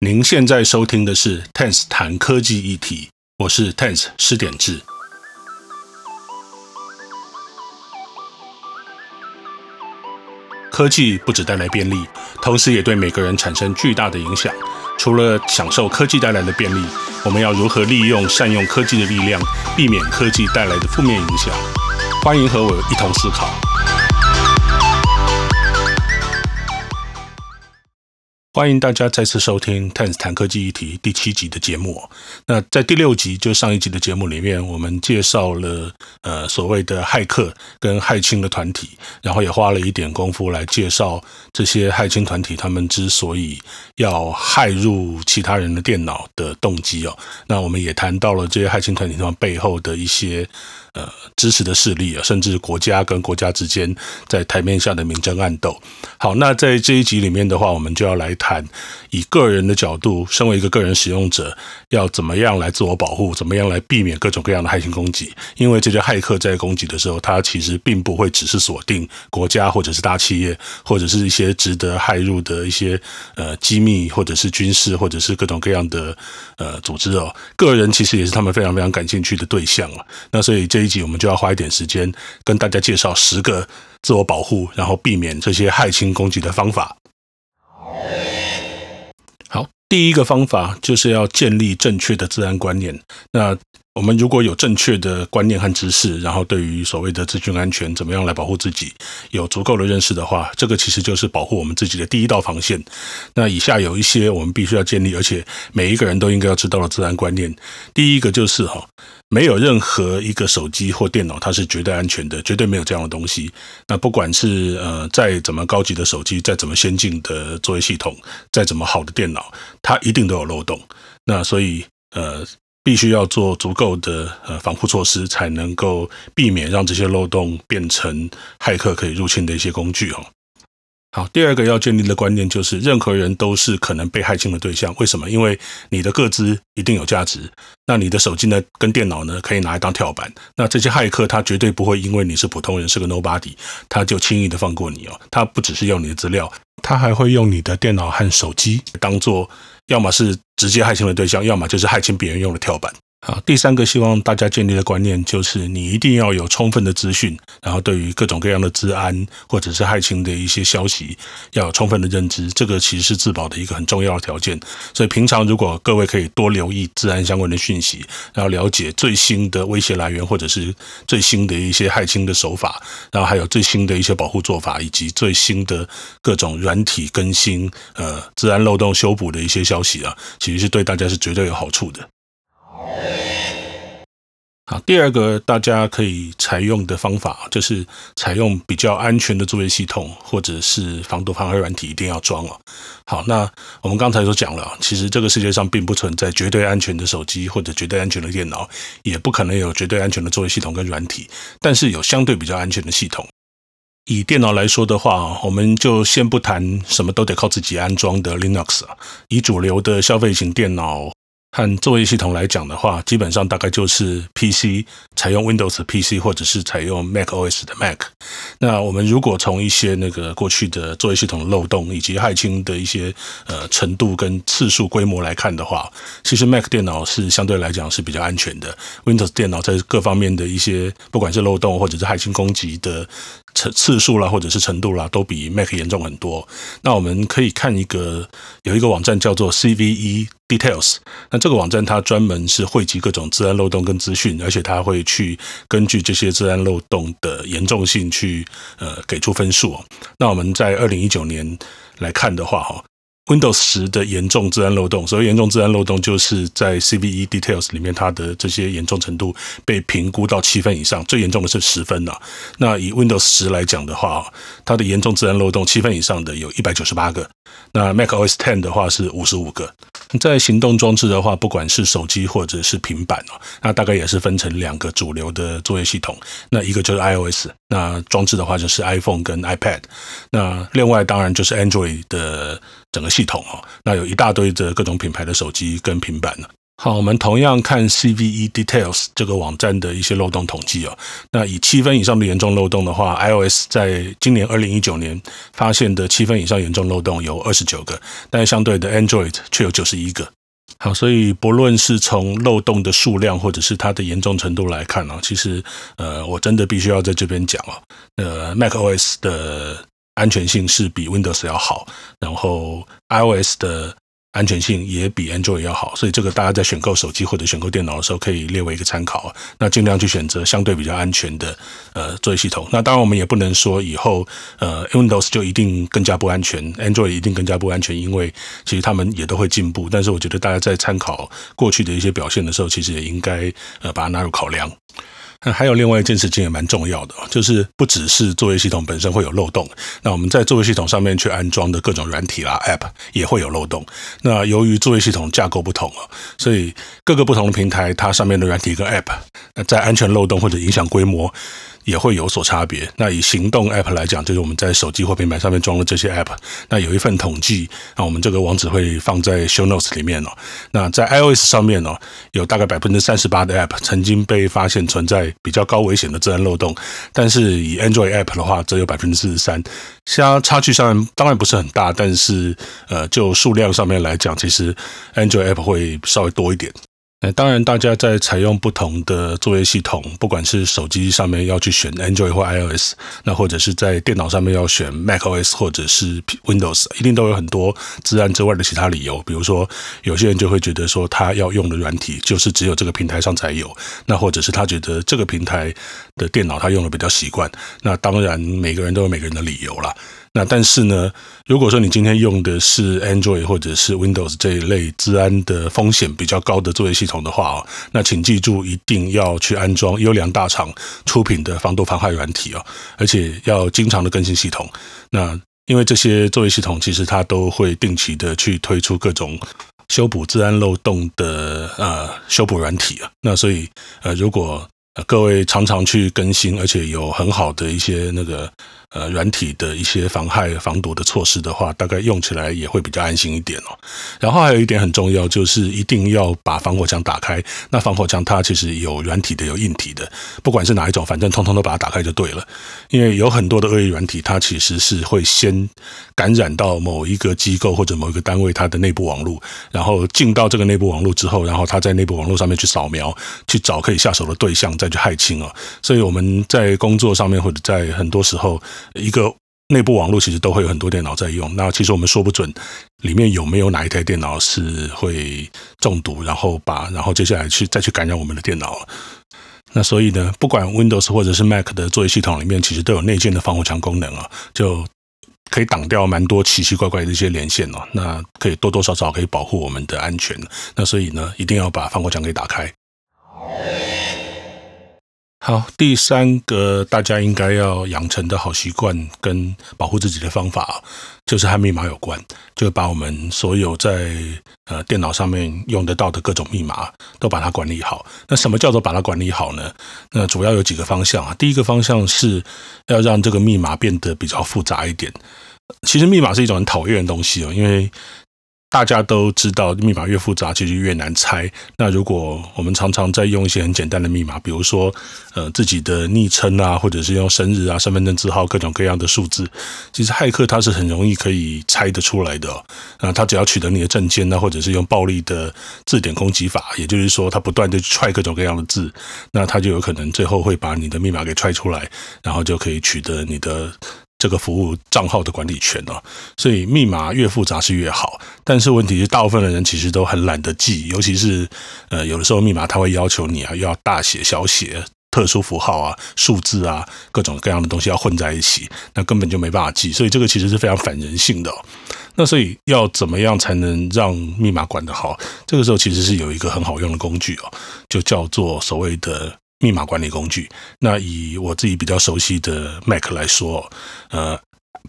您现在收听的是 Tense 谈科技议题，我是 Tense 施典治。科技不只带来便利，同时也对每个人产生巨大的影响。除了享受科技带来的便利，我们要如何利用、善用科技的力量，避免科技带来的负面影响？欢迎和我一同思考。欢迎大家再次收听《Tense 谈科技议题》第七集的节目。那在第六集，就上一集的节目里面，我们介绍了呃所谓的骇客跟骇青的团体，然后也花了一点功夫来介绍这些骇青团体他们之所以要骇入其他人的电脑的动机哦。那我们也谈到了这些骇青团体他们背后的一些。呃，支持的势力啊，甚至国家跟国家之间在台面下的明争暗斗。好，那在这一集里面的话，我们就要来谈以个人的角度，身为一个个人使用者，要怎么样来自我保护，怎么样来避免各种各样的骇侵攻击。因为这些骇客在攻击的时候，他其实并不会只是锁定国家或者是大企业，或者是一些值得骇入的一些呃机密，或者是军事，或者是各种各样的呃组织哦。个人其实也是他们非常非常感兴趣的对象啊。那所以这一。我们就要花一点时间跟大家介绍十个自我保护，然后避免这些骇侵攻击的方法。好，第一个方法就是要建立正确的治安观念。那我们如果有正确的观念和知识，然后对于所谓的资讯安全怎么样来保护自己有足够的认识的话，这个其实就是保护我们自己的第一道防线。那以下有一些我们必须要建立，而且每一个人都应该要知道的治安观念。第一个就是哈，没有任何一个手机或电脑它是绝对安全的，绝对没有这样的东西。那不管是呃再怎么高级的手机，再怎么先进的作业系统，再怎么好的电脑，它一定都有漏洞。那所以呃。必须要做足够的呃防护措施，才能够避免让这些漏洞变成骇客可以入侵的一些工具哦。好，第二个要建立的观念就是，任何人都是可能被害侵的对象。为什么？因为你的个资一定有价值，那你的手机呢，跟电脑呢，可以拿来当跳板。那这些骇客他绝对不会因为你是普通人，是个 nobody，他就轻易的放过你哦。他不只是要你的资料，他还会用你的电脑和手机当做。要么是直接害侵的对象，要么就是害侵别人用的跳板。好，第三个希望大家建立的观念就是，你一定要有充分的资讯，然后对于各种各样的治安或者是骇侵的一些消息，要有充分的认知。这个其实是自保的一个很重要的条件。所以平常如果各位可以多留意治安相关的讯息，然后了解最新的威胁来源或者是最新的一些骇侵的手法，然后还有最新的一些保护做法，以及最新的各种软体更新、呃，治安漏洞修补的一些消息啊，其实是对大家是绝对有好处的。好，第二个大家可以采用的方法，就是采用比较安全的作业系统，或者是防毒防黑软体，一定要装哦。好，那我们刚才都讲了，其实这个世界上并不存在绝对安全的手机或者绝对安全的电脑，也不可能有绝对安全的作业系统跟软体，但是有相对比较安全的系统。以电脑来说的话，我们就先不谈什么都得靠自己安装的 Linux，以主流的消费型电脑。和作业系统来讲的话，基本上大概就是 PC 采用 Windows PC，或者是采用 Mac OS 的 Mac。那我们如果从一些那个过去的作业系统漏洞以及骇侵的一些呃程度跟次数规模来看的话，其实 Mac 电脑是相对来讲是比较安全的。Windows 电脑在各方面的一些不管是漏洞或者是骇侵攻击的次次数啦，或者是程度啦，都比 Mac 严重很多。那我们可以看一个有一个网站叫做 CVE。Details，那这个网站它专门是汇集各种治安漏洞跟资讯，而且它会去根据这些治安漏洞的严重性去呃给出分数。那我们在二零一九年来看的话，哈。Windows 十的严重资安漏洞，所谓严重资安漏洞，就是在 CVE Details 里面，它的这些严重程度被评估到七分以上，最严重的是十分了。那以 Windows 十来讲的话，它的严重资安漏洞七分以上的有一百九十八个，那 Mac OS Ten 的话是五十五个。在行动装置的话，不管是手机或者是平板哦，那大概也是分成两个主流的作业系统，那一个就是 iOS，那装置的话就是 iPhone 跟 iPad，那另外当然就是 Android 的。整个系统哦，那有一大堆的各种品牌的手机跟平板呢。好，我们同样看 CVE Details 这个网站的一些漏洞统计哦。那以七分以上的严重漏洞的话，iOS 在今年二零一九年发现的七分以上严重漏洞有二十九个，但相对的 Android 却有九十一个。好，所以不论是从漏洞的数量或者是它的严重程度来看呢，其实呃，我真的必须要在这边讲哦，呃，macOS 的安全性是比 Windows 要好，然后 iOS 的。安全性也比 Android 要好，所以这个大家在选购手机或者选购电脑的时候可以列为一个参考。那尽量去选择相对比较安全的呃作业系统。那当然我们也不能说以后呃 Windows 就一定更加不安全，Android 一定更加不安全，因为其实他们也都会进步。但是我觉得大家在参考过去的一些表现的时候，其实也应该呃把它纳入考量。那还有另外一件事情也蛮重要的，就是不只是作业系统本身会有漏洞，那我们在作业系统上面去安装的各种软体啦、App 也会有漏洞。那由于作业系统架构不同啊，所以各个不同的平台它上面的软体跟 App，在安全漏洞或者影响规模。也会有所差别。那以行动 App 来讲，就是我们在手机或平板上面装的这些 App，那有一份统计，那我们这个网址会放在 Show Notes 里面哦。那在 iOS 上面哦，有大概百分之三十八的 App 曾经被发现存在比较高危险的资安漏洞，但是以 Android App 的话，则有百分之四十三。相差距上当然不是很大，但是呃，就数量上面来讲，其实 Android App 会稍微多一点。那当然，大家在采用不同的作业系统，不管是手机上面要去选 Android 或 iOS，那或者是在电脑上面要选 macOS 或者是 Windows，一定都有很多自然之外的其他理由。比如说，有些人就会觉得说，他要用的软体就是只有这个平台上才有，那或者是他觉得这个平台的电脑他用的比较习惯。那当然，每个人都有每个人的理由啦。那但是呢，如果说你今天用的是 Android 或者是 Windows 这一类治安的风险比较高的作业系统的话哦，那请记住一定要去安装优良大厂出品的防毒防害软体哦，而且要经常的更新系统。那因为这些作业系统其实它都会定期的去推出各种修补治安漏洞的呃修补软体啊。那所以呃，如果各位常常去更新，而且有很好的一些那个。呃，软体的一些防害、防毒的措施的话，大概用起来也会比较安心一点哦。然后还有一点很重要，就是一定要把防火墙打开。那防火墙它其实有软体的，有硬体的，不管是哪一种，反正通通都把它打开就对了。因为有很多的恶意软体，它其实是会先感染到某一个机构或者某一个单位它的内部网络，然后进到这个内部网络之后，然后它在内部网络上面去扫描，去找可以下手的对象，再去骇侵哦。所以我们在工作上面或者在很多时候。一个内部网络其实都会有很多电脑在用，那其实我们说不准里面有没有哪一台电脑是会中毒，然后把然后接下来去再去感染我们的电脑。那所以呢，不管 Windows 或者是 Mac 的作业系统里面，其实都有内建的防火墙功能啊，就可以挡掉蛮多奇奇怪怪的一些连线哦。那可以多多少少可以保护我们的安全。那所以呢，一定要把防火墙给打开。好，第三个大家应该要养成的好习惯跟保护自己的方法，就是和密码有关，就把我们所有在呃电脑上面用得到的各种密码都把它管理好。那什么叫做把它管理好呢？那主要有几个方向啊。第一个方向是要让这个密码变得比较复杂一点。其实密码是一种很讨厌的东西哦，因为大家都知道，密码越复杂，其实越难猜。那如果我们常常在用一些很简单的密码，比如说，呃，自己的昵称啊，或者是用生日啊、身份证字号各种各样的数字，其实骇客他是很容易可以猜得出来的。那他只要取得你的证件啊，或者是用暴力的字典攻击法，也就是说，他不断的踹各种各样的字，那他就有可能最后会把你的密码给踹出来，然后就可以取得你的。这个服务账号的管理权哦，所以密码越复杂是越好。但是问题是，大部分的人其实都很懒得记，尤其是呃，有的时候密码他会要求你啊，要大写、小写、特殊符号啊、数字啊，各种各样的东西要混在一起，那根本就没办法记。所以这个其实是非常反人性的哦。那所以要怎么样才能让密码管得好？这个时候其实是有一个很好用的工具哦，就叫做所谓的。密码管理工具，那以我自己比较熟悉的 Mac 来说，呃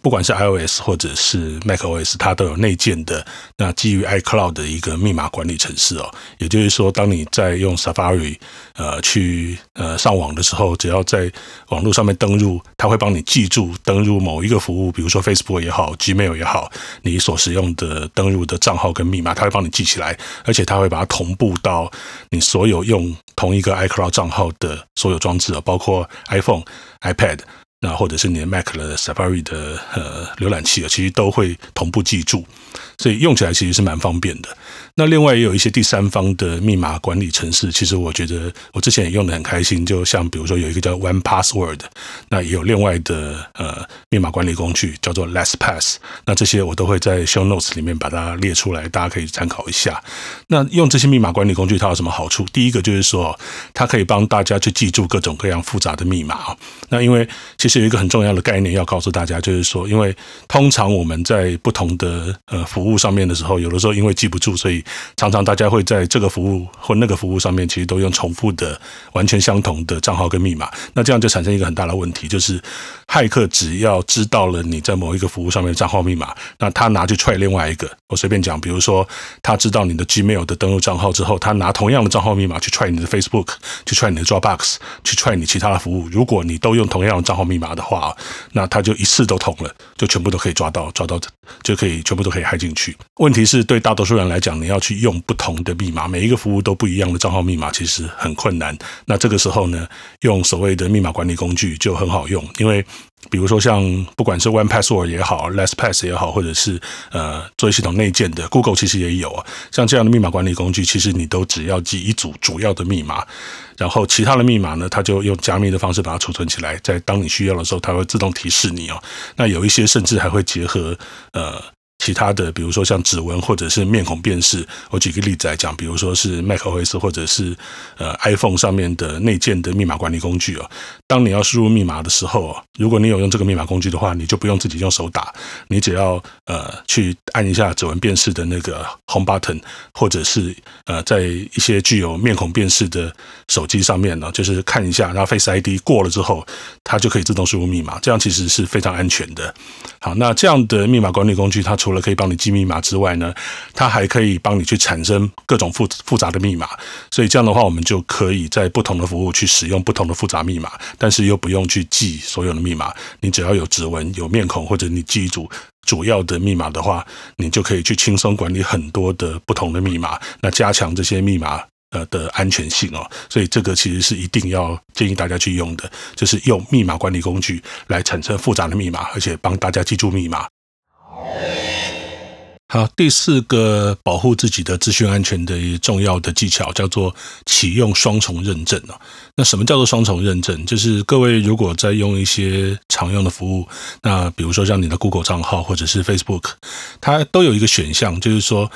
不管是 iOS 或者是 macOS，它都有内建的那基于 iCloud 的一个密码管理程式哦。也就是说，当你在用 Safari 呃去呃上网的时候，只要在网络上面登入，它会帮你记住登入某一个服务，比如说 Facebook 也好，Gmail 也好，你所使用的登入的账号跟密码，它会帮你记起来，而且它会把它同步到你所有用同一个 iCloud 账号的所有装置哦，包括 iPhone、iPad。那或者是你的 Mac 的 Safari 的呃浏览器啊，其实都会同步记住，所以用起来其实是蛮方便的。那另外也有一些第三方的密码管理程式，其实我觉得我之前也用得很开心。就像比如说有一个叫 One Password，那也有另外的呃密码管理工具叫做 LastPass。那这些我都会在 Show Notes 里面把它列出来，大家可以参考一下。那用这些密码管理工具它有什么好处？第一个就是说，它可以帮大家去记住各种各样复杂的密码。那因为其实有一个很重要的概念要告诉大家，就是说，因为通常我们在不同的呃服务上面的时候，有的时候因为记不住，所以常常大家会在这个服务或那个服务上面，其实都用重复的、完全相同的账号跟密码。那这样就产生一个很大的问题，就是骇客只要知道了你在某一个服务上面的账号密码，那他拿去踹另外一个。我随便讲，比如说他知道你的 Gmail 的登录账号之后，他拿同样的账号密码去踹你的 Facebook，去踹你的 Dropbox，去踹你其他的服务。如果你都用同样的账号密码的话，那他就一次都通了，就全部都可以抓到，抓到就可以全部都可以骇进去。问题是对大多数人来讲，你要去用不同的密码，每一个服务都不一样的账号密码，其实很困难。那这个时候呢，用所谓的密码管理工具就很好用，因为。比如说，像不管是 One Password 也好，LastPass 也好，或者是呃作业系统内建的 Google 其实也有啊。像这样的密码管理工具，其实你都只要记一组主要的密码，然后其他的密码呢，它就用加密的方式把它储存起来，在当你需要的时候，它会自动提示你哦。那有一些甚至还会结合呃。其他的，比如说像指纹或者是面孔辨识，我举个例子来讲，比如说是 macOS 或者是呃 iPhone 上面的内建的密码管理工具哦。当你要输入密码的时候，如果你有用这个密码工具的话，你就不用自己用手打，你只要呃去按一下指纹辨识的那个 Home button，或者是呃在一些具有面孔辨识的手机上面呢，就是看一下，然后 Face ID 过了之后，它就可以自动输入密码，这样其实是非常安全的。好，那这样的密码管理工具，它除除了可以帮你记密码之外呢，它还可以帮你去产生各种复复杂的密码。所以这样的话，我们就可以在不同的服务去使用不同的复杂密码，但是又不用去记所有的密码。你只要有指纹、有面孔，或者你记一组主要的密码的话，你就可以去轻松管理很多的不同的密码，那加强这些密码。呃的安全性哦，所以这个其实是一定要建议大家去用的，就是用密码管理工具来产生复杂的密码，而且帮大家记住密码。好，第四个保护自己的资讯安全的一个重要的技巧叫做启用双重认证啊。那什么叫做双重认证？就是各位如果在用一些常用的服务，那比如说像你的 Google 账号或者是 Facebook，它都有一个选项，就是说，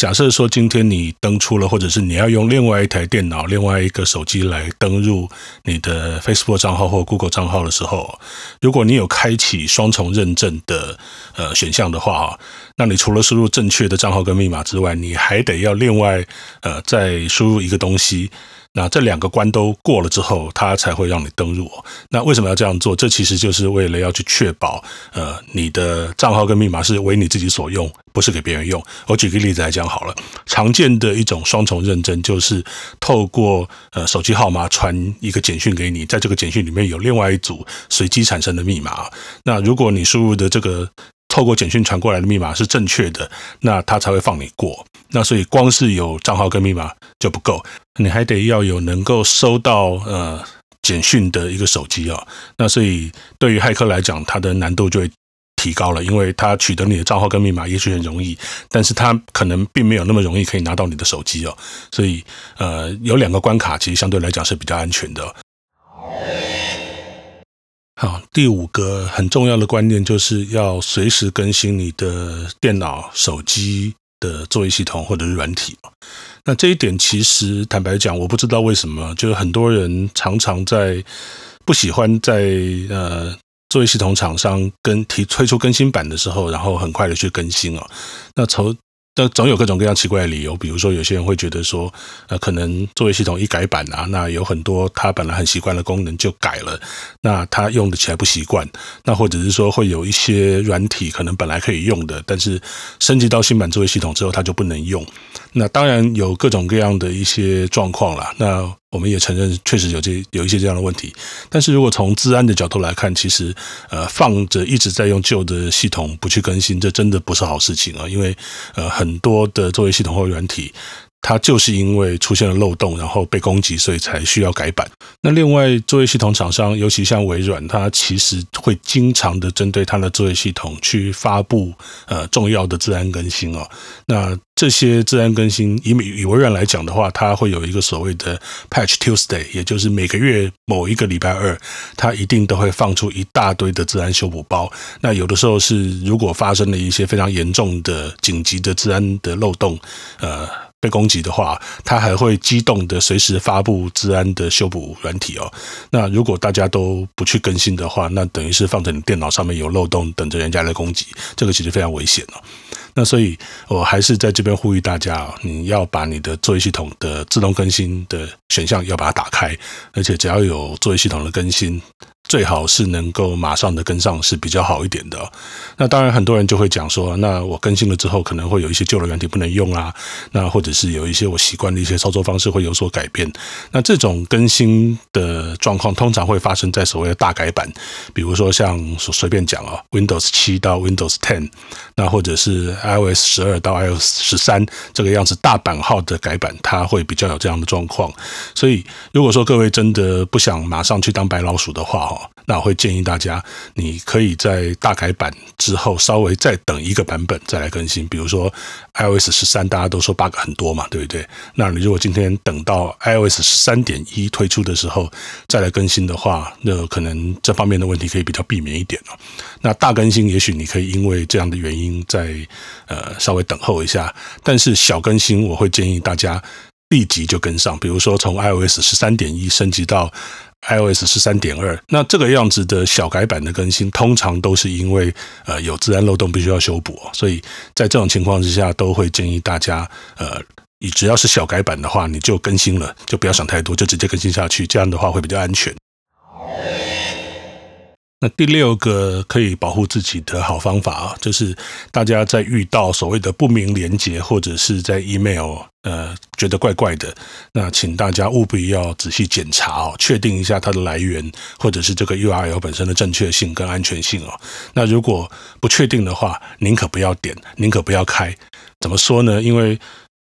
假设说今天你登出了，或者是你要用另外一台电脑、另外一个手机来登入你的 Facebook 账号或 Google 账号的时候，如果你有开启双重认证的呃选项的话，那你除了输入正确的账号跟密码之外，你还得要另外呃再输入一个东西。那这两个关都过了之后，它才会让你登入。那为什么要这样做？这其实就是为了要去确保，呃，你的账号跟密码是为你自己所用，不是给别人用。我举个例子来讲好了，常见的一种双重认证就是透过呃手机号码传一个简讯给你，在这个简讯里面有另外一组随机产生的密码。那如果你输入的这个透过简讯传过来的密码是正确的，那他才会放你过。那所以光是有账号跟密码就不够。你还得要有能够收到呃简讯的一个手机哦，那所以对于骇客来讲，它的难度就会提高了，因为他取得你的账号跟密码也许很容易，但是他可能并没有那么容易可以拿到你的手机哦，所以呃有两个关卡其实相对来讲是比较安全的。好，第五个很重要的观念就是要随时更新你的电脑、手机的作业系统或者是软体。那这一点其实坦白讲，我不知道为什么，就是很多人常常在不喜欢在呃作业系统厂商跟提推出更新版的时候，然后很快的去更新哦。那从那总有各种各样奇怪的理由，比如说有些人会觉得说，呃，可能作业系统一改版啊，那有很多他本来很习惯的功能就改了，那他用的起来不习惯，那或者是说会有一些软体可能本来可以用的，但是升级到新版作业系统之后，它就不能用。那当然有各种各样的一些状况啦。那我们也承认，确实有这有一些这样的问题。但是如果从治安的角度来看，其实呃放着一直在用旧的系统不去更新，这真的不是好事情啊。因为呃很多的作业系统或软体。它就是因为出现了漏洞，然后被攻击，所以才需要改版。那另外，作业系统厂商，尤其像微软，它其实会经常的针对它的作业系统去发布呃重要的治安更新哦。那这些治安更新，以以微软来讲的话，它会有一个所谓的 Patch Tuesday，也就是每个月某一个礼拜二，它一定都会放出一大堆的治安修补包。那有的时候是如果发生了一些非常严重的紧急的治安的漏洞，呃。被攻击的话，它还会机动的随时发布治安的修补软体哦。那如果大家都不去更新的话，那等于是放在你电脑上面有漏洞，等着人家来攻击，这个其实非常危险哦。那所以，我还是在这边呼吁大家，你要把你的作业系统的自动更新的选项要把它打开，而且只要有作业系统的更新。最好是能够马上的跟上是比较好一点的。那当然，很多人就会讲说，那我更新了之后，可能会有一些旧的软体不能用啊。那或者是有一些我习惯的一些操作方式会有所改变。那这种更新的状况通常会发生在所谓的大改版，比如说像随便讲啊，Windows 七到 Windows Ten，那或者是 iOS 十二到 iOS 十三这个样子大版号的改版，它会比较有这样的状况。所以，如果说各位真的不想马上去当白老鼠的话，哈。那我会建议大家，你可以在大改版之后稍微再等一个版本再来更新。比如说 iOS 十三，大家都说 bug 很多嘛，对不对？那你如果今天等到 iOS 十三点一推出的时候再来更新的话，那可能这方面的问题可以比较避免一点哦。那大更新，也许你可以因为这样的原因再呃稍微等候一下，但是小更新，我会建议大家立即就跟上。比如说从 iOS 十三点一升级到 iOS 十三点二，那这个样子的小改版的更新，通常都是因为呃有自然漏洞必须要修补，所以在这种情况之下，都会建议大家呃，你只要是小改版的话，你就更新了，就不要想太多，就直接更新下去，这样的话会比较安全。那第六个可以保护自己的好方法啊，就是大家在遇到所谓的不明连接或者是在 email 呃觉得怪怪的，那请大家务必要仔细检查哦，确定一下它的来源或者是这个 URL 本身的正确性跟安全性哦。那如果不确定的话，宁可不要点，宁可不要开。怎么说呢？因为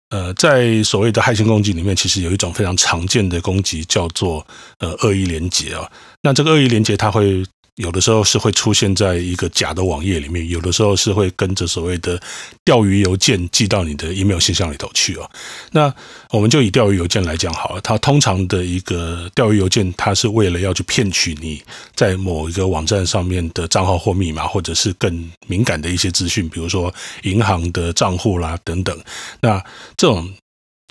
呃，在所谓的骇客攻击里面，其实有一种非常常见的攻击叫做呃恶意连接啊。那这个恶意连接它会。有的时候是会出现在一个假的网页里面，有的时候是会跟着所谓的钓鱼邮件寄到你的 email 信箱里头去哦。那我们就以钓鱼邮件来讲好了，它通常的一个钓鱼邮件，它是为了要去骗取你在某一个网站上面的账号或密码，或者是更敏感的一些资讯，比如说银行的账户啦等等。那这种。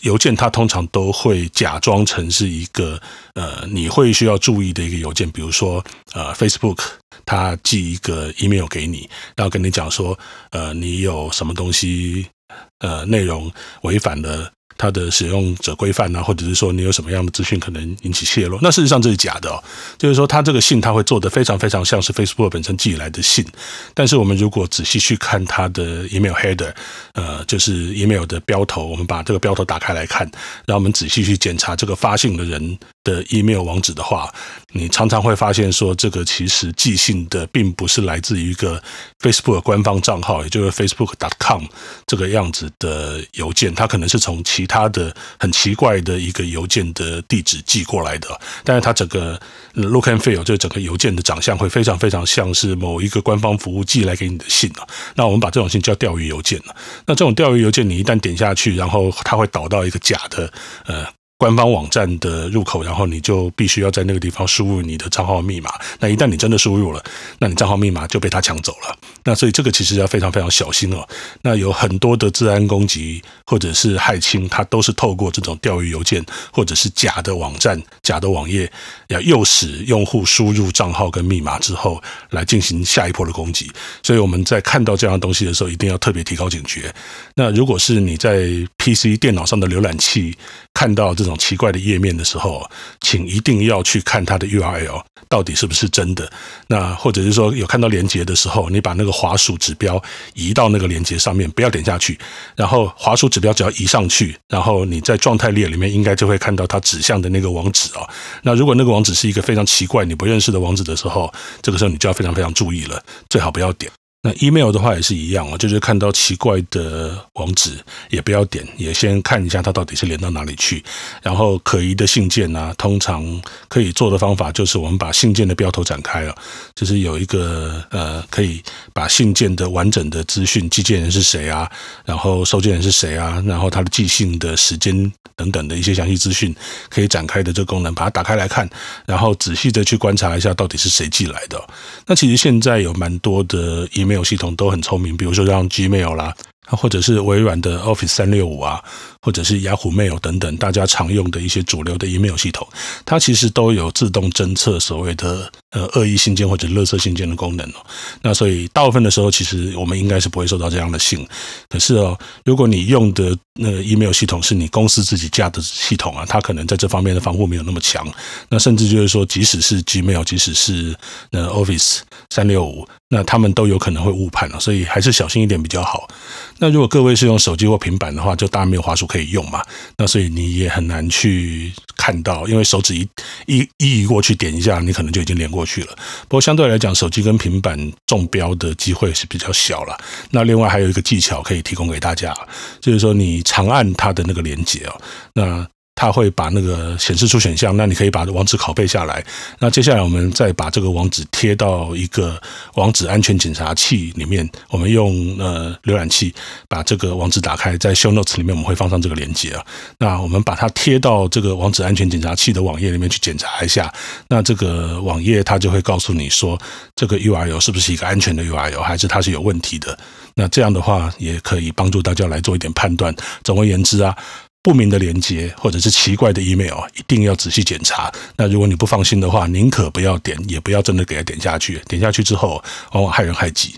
邮件它通常都会假装成是一个呃，你会需要注意的一个邮件，比如说呃，Facebook 它寄一个 email 给你，然后跟你讲说呃，你有什么东西呃内容违反了。它的使用者规范啊，或者是说你有什么样的资讯可能引起泄露，那事实上这是假的哦。就是说，他这个信他会做的非常非常像是 Facebook 本身寄来的信，但是我们如果仔细去看它的 email header，呃，就是 email 的标头，我们把这个标头打开来看，然后我们仔细去检查这个发信的人的 email 网址的话，你常常会发现说，这个其实寄信的并不是来自于一个 Facebook 官方账号，也就是 Facebook.com 这个样子的邮件，它可能是从其他的很奇怪的一个邮件的地址寄过来的，但是它整个 look and feel 就整个邮件的长相会非常非常像是某一个官方服务寄来给你的信啊。那我们把这种信叫钓鱼邮件了。那这种钓鱼邮件，你一旦点下去，然后它会导到一个假的呃。官方网站的入口，然后你就必须要在那个地方输入你的账号密码。那一旦你真的输入了，那你账号密码就被他抢走了。那所以这个其实要非常非常小心哦。那有很多的治安攻击或者是骇侵，它都是透过这种钓鱼邮件或者是假的网站、假的网页，要诱使用户输入账号跟密码之后来进行下一波的攻击。所以我们在看到这样东西的时候，一定要特别提高警觉。那如果是你在 PC 电脑上的浏览器看到这种奇怪的页面的时候，请一定要去看它的 URL 到底是不是真的。那或者是说有看到连接的时候，你把那个滑鼠指标移到那个连接上面，不要点下去。然后滑鼠指标只要移上去，然后你在状态列里面应该就会看到它指向的那个网址哦。那如果那个网址是一个非常奇怪、你不认识的网址的时候，这个时候你就要非常非常注意了，最好不要点。那 email 的话也是一样哦，就是看到奇怪的网址也不要点，也先看一下它到底是连到哪里去。然后可疑的信件啊，通常可以做的方法就是我们把信件的标头展开了，就是有一个呃，可以把信件的完整的资讯，寄件人是谁啊，然后收件人是谁啊，然后他的寄信的时间等等的一些详细资讯可以展开的这个功能，把它打开来看，然后仔细的去观察一下到底是谁寄来的。那其实现在有蛮多的 email。没有系统都很聪明，比如说像 Gmail 啦，或者是微软的 Office 三六五啊。或者是 Yahoo Mail 等等，大家常用的一些主流的 email 系统，它其实都有自动侦测所谓的呃恶意信件或者垃圾信件的功能哦。那所以大部分的时候，其实我们应该是不会收到这样的信。可是哦，如果你用的那个 email 系统是你公司自己架的系统啊，它可能在这方面的防护没有那么强。那甚至就是说，即使是 Gmail，即使是那 Office 三六五，那他们都有可能会误判了。所以还是小心一点比较好。那如果各位是用手机或平板的话，就当然没有滑鼠可以用嘛，那所以你也很难去看到，因为手指一一一移过去点一下，你可能就已经连过去了。不过相对来讲，手机跟平板中标的机会是比较小了。那另外还有一个技巧可以提供给大家，就是说你长按它的那个连接哦，那。它会把那个显示出选项，那你可以把网址拷贝下来。那接下来我们再把这个网址贴到一个网址安全检查器里面。我们用呃浏览器把这个网址打开，在 Show Notes 里面我们会放上这个链接啊。那我们把它贴到这个网址安全检查器的网页里面去检查一下。那这个网页它就会告诉你说，这个 URL 是不是一个安全的 URL，还是它是有问题的？那这样的话也可以帮助大家来做一点判断。总而言之啊。不明的连接或者是奇怪的 email，一定要仔细检查。那如果你不放心的话，宁可不要点，也不要真的给它点下去。点下去之后，往往害人害己。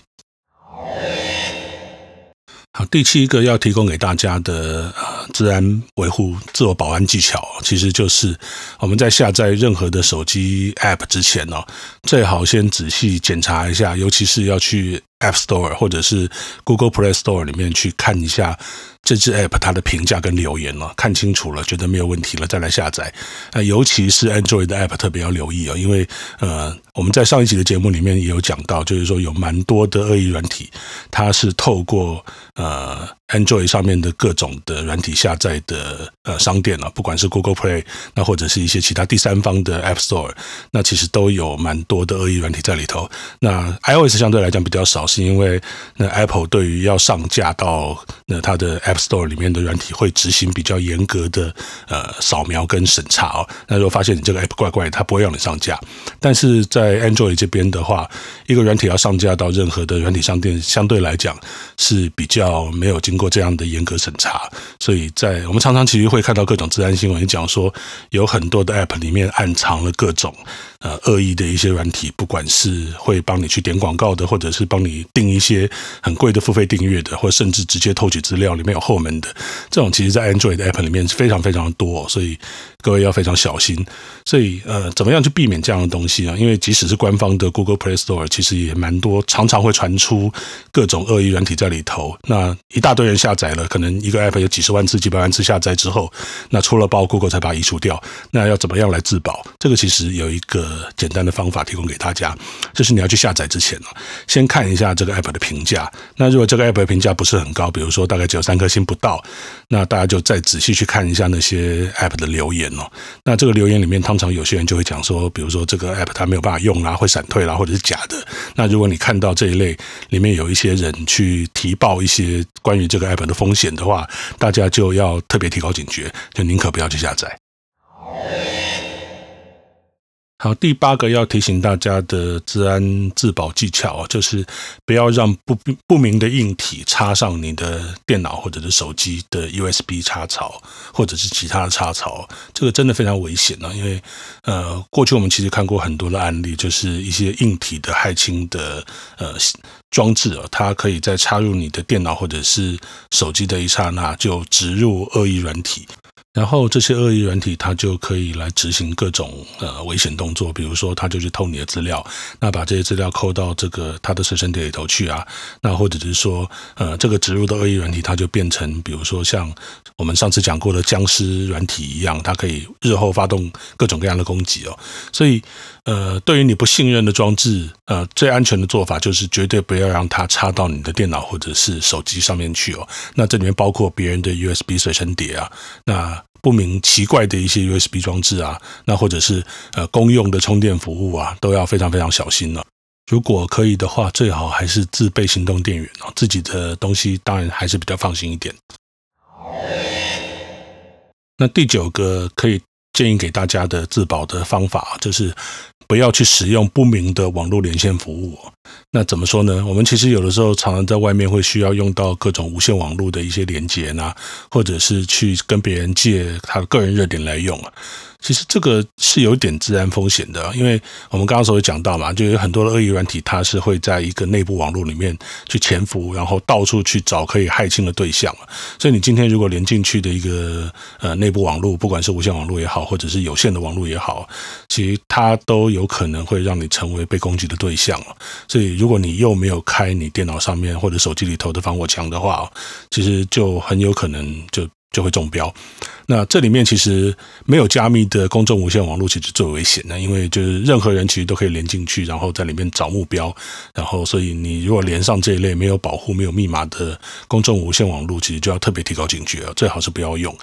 好，第七个要提供给大家的呃，治安维护、自我保安技巧，其实就是我们在下载任何的手机 app 之前呢，最好先仔细检查一下，尤其是要去 App Store 或者是 Google Play Store 里面去看一下。这支 app 它的评价跟留言了，看清楚了，觉得没有问题了，再来下载。呃，尤其是 Android 的 app 特别要留意哦，因为呃，我们在上一集的节目里面也有讲到，就是说有蛮多的恶意软体，它是透过呃 Android 上面的各种的软体下载的呃商店啊，不管是 Google Play，那或者是一些其他第三方的 App Store，那其实都有蛮多的恶意软体在里头。那 iOS 相对来讲比较少，是因为那 Apple 对于要上架到那它的 App Store 里面的软体会执行比较严格的呃扫描跟审查哦。那如果发现你这个 App 怪怪，它不会让你上架。但是在 Android 这边的话，一个软体要上架到任何的软体商店，相对来讲是比较没有经经过这样的严格审查。所以在我们常常其实会看到各种治安新闻，讲说有很多的 App 里面暗藏了各种。呃，恶意的一些软体，不管是会帮你去点广告的，或者是帮你订一些很贵的付费订阅的，或甚至直接偷取资料，里面有后门的，这种其实在 Android App 里面是非常非常多，所以各位要非常小心。所以呃，怎么样去避免这样的东西呢？因为即使是官方的 Google Play Store，其实也蛮多，常常会传出各种恶意软体在里头。那一大堆人下载了，可能一个 App 有几十万次、几百万次下载之后，那出了包，Google 才把它移除掉。那要怎么样来自保？这个其实有一个。简单的方法提供给大家，就是你要去下载之前呢，先看一下这个 app 的评价。那如果这个 app 的评价不是很高，比如说大概只有三颗星不到，那大家就再仔细去看一下那些 app 的留言哦。那这个留言里面，通常有些人就会讲说，比如说这个 app 它没有办法用啦，会闪退啦，或者是假的。那如果你看到这一类里面有一些人去提报一些关于这个 app 的风险的话，大家就要特别提高警觉，就宁可不要去下载。好，第八个要提醒大家的治安自保技巧，就是不要让不不明的硬体插上你的电脑或者是手机的 USB 插槽，或者是其他的插槽，这个真的非常危险呢。因为呃，过去我们其实看过很多的案例，就是一些硬体的骇侵的呃装置啊，它可以在插入你的电脑或者是手机的一刹那，就植入恶意软体。然后这些恶意软体，它就可以来执行各种呃危险动作，比如说，它就去偷你的资料，那把这些资料扣到这个它的随身碟里头去啊，那或者是说，呃，这个植入的恶意软体，它就变成，比如说像我们上次讲过的僵尸软体一样，它可以日后发动各种各样的攻击哦。所以，呃，对于你不信任的装置，呃，最安全的做法就是绝对不要让它插到你的电脑或者是手机上面去哦。那这里面包括别人的 USB 随身碟啊，那。不明奇怪的一些 USB 装置啊，那或者是呃公用的充电服务啊，都要非常非常小心了。如果可以的话，最好还是自备行动电源。自己的东西当然还是比较放心一点。那第九个可以建议给大家的自保的方法，就是不要去使用不明的网络连线服务。那怎么说呢？我们其实有的时候常常在外面会需要用到各种无线网络的一些连接呐，或者是去跟别人借他的个人热点来用啊。其实这个是有点资安风险的，因为我们刚刚所讲到嘛，就有很多的恶意软体，它是会在一个内部网络里面去潜伏，然后到处去找可以害侵的对象。所以你今天如果连进去的一个呃内部网络，不管是无线网络也好，或者是有线的网络也好，其实它都有可能会让你成为被攻击的对象。所以如果你又没有开你电脑上面或者手机里头的防火墙的话，其实就很有可能就就会中标。那这里面其实没有加密的公众无线网络，其实最危险的，因为就是任何人其实都可以连进去，然后在里面找目标，然后所以你如果连上这一类没有保护、没有密码的公众无线网络，其实就要特别提高警觉，最好是不要用。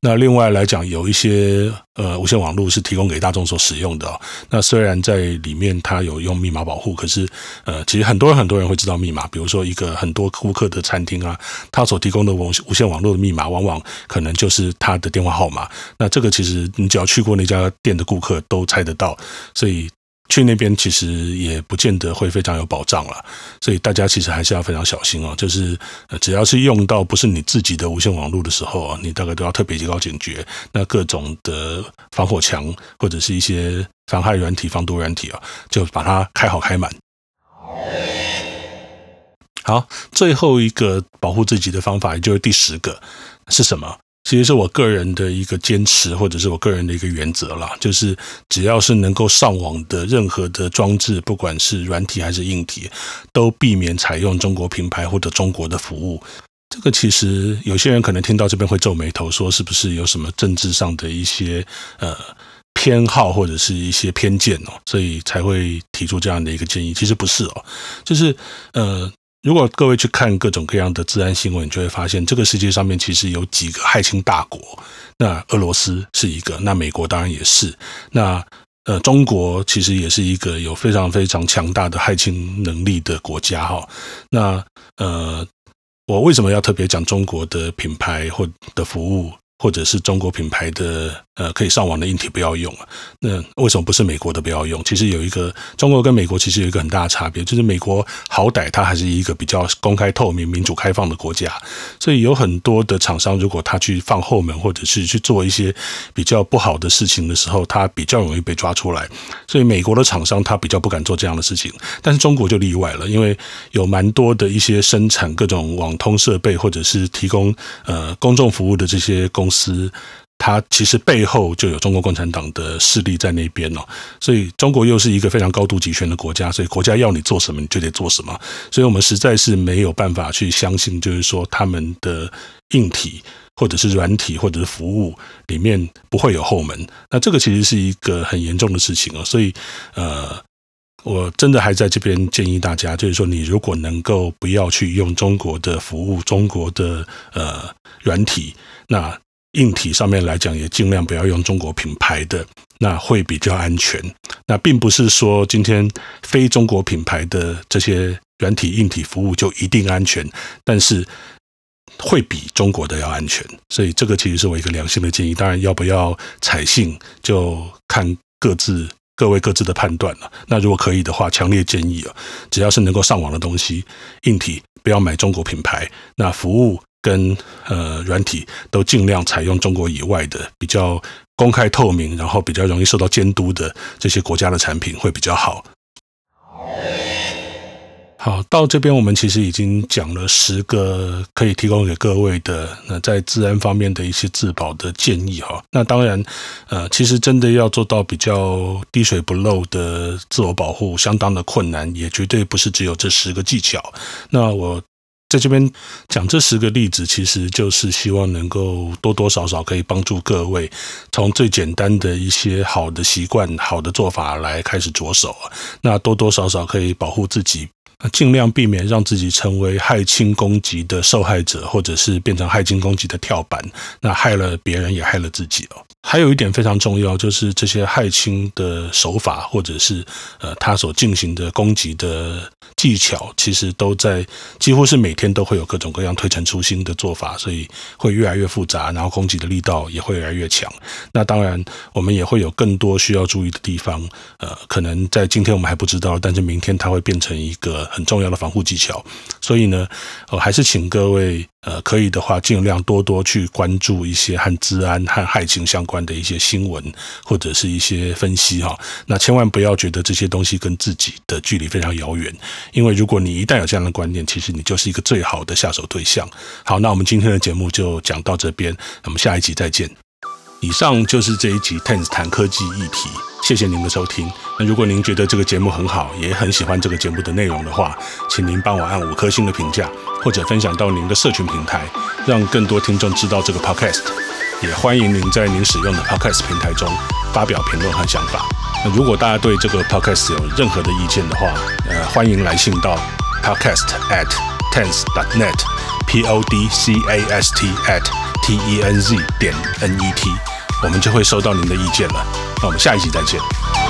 那另外来讲，有一些呃无线网络是提供给大众所使用的，那虽然在里面它有用密码保护，可是呃其实很多人很多人会知道密码，比如说一个很多顾客的餐厅啊，他所提供的无无线网络的密码，往往可能就是他的。电话号码，那这个其实你只要去过那家店的顾客都猜得到，所以去那边其实也不见得会非常有保障了。所以大家其实还是要非常小心哦，就是只要是用到不是你自己的无线网络的时候啊，你大概都要特别提高警觉。那各种的防火墙或者是一些防害软体、防毒软体啊，就把它开好开满。好，最后一个保护自己的方法，也就是第十个是什么？其实是我个人的一个坚持，或者是我个人的一个原则啦，就是只要是能够上网的任何的装置，不管是软体还是硬体，都避免采用中国品牌或者中国的服务。这个其实有些人可能听到这边会皱眉头，说是不是有什么政治上的一些呃偏好或者是一些偏见哦，所以才会提出这样的一个建议。其实不是哦，就是呃。如果各位去看各种各样的资安新闻，你就会发现这个世界上面其实有几个害侵大国。那俄罗斯是一个，那美国当然也是。那呃，中国其实也是一个有非常非常强大的害侵能力的国家哈。那呃，我为什么要特别讲中国的品牌或的服务，或者是中国品牌的？呃，可以上网的硬体不要用啊。那为什么不是美国的不要用？其实有一个中国跟美国其实有一个很大的差别，就是美国好歹它还是一个比较公开透明、民主开放的国家，所以有很多的厂商如果他去放后门，或者是去做一些比较不好的事情的时候，他比较容易被抓出来。所以美国的厂商他比较不敢做这样的事情，但是中国就例外了，因为有蛮多的一些生产各种网通设备或者是提供呃公众服务的这些公司。它其实背后就有中国共产党的势力在那边哦，所以中国又是一个非常高度集权的国家，所以国家要你做什么你就得做什么，所以我们实在是没有办法去相信，就是说他们的硬体或者是软体或者是服务里面不会有后门，那这个其实是一个很严重的事情哦，所以呃，我真的还在这边建议大家，就是说你如果能够不要去用中国的服务、中国的呃软体，那。硬体上面来讲，也尽量不要用中国品牌的，那会比较安全。那并不是说今天非中国品牌的这些软体、硬体服务就一定安全，但是会比中国的要安全。所以这个其实是我一个良心的建议。当然，要不要采信就看各自各位各自的判断了。那如果可以的话，强烈建议啊，只要是能够上网的东西，硬体不要买中国品牌，那服务跟呃软体都尽量采用中国以外的比较公开透明，然后比较容易受到监督的这些国家的产品会比较好。好，到这边我们其实已经讲了十个可以提供给各位的那在治安方面的一些自保的建议哈。那当然，呃，其实真的要做到比较滴水不漏的自我保护，相当的困难，也绝对不是只有这十个技巧。那我在这边讲这十个例子，其实就是希望能够多多少少可以帮助各位从最简单的一些好的习惯、好的做法来开始着手，那多多少少可以保护自己。尽量避免让自己成为害侵攻击的受害者，或者是变成害侵攻击的跳板，那害了别人也害了自己哦。还有一点非常重要，就是这些害侵的手法，或者是呃他所进行的攻击的技巧，其实都在几乎是每天都会有各种各样推陈出新的做法，所以会越来越复杂，然后攻击的力道也会越来越强。那当然，我们也会有更多需要注意的地方，呃，可能在今天我们还不知道，但是明天它会变成一个很重要的防护技巧。所以呢，我还是请各位。呃，可以的话，尽量多多去关注一些和治安和害情相关的一些新闻或者是一些分析哈。那千万不要觉得这些东西跟自己的距离非常遥远，因为如果你一旦有这样的观念，其实你就是一个最好的下手对象。好，那我们今天的节目就讲到这边，我们下一集再见。以上就是这一集 Ten's 谈科技议题，谢谢您的收听。那如果您觉得这个节目很好，也很喜欢这个节目的内容的话，请您帮我按五颗星的评价，或者分享到您的社群平台，让更多听众知道这个 Podcast。也欢迎您在您使用的 Podcast 平台中发表评论和想法。那如果大家对这个 Podcast 有任何的意见的话，呃，欢迎来信到 Podcast at Ten's dot podcast at T E N Z 点 N E T。我们就会收到您的意见了。那我们下一集再见。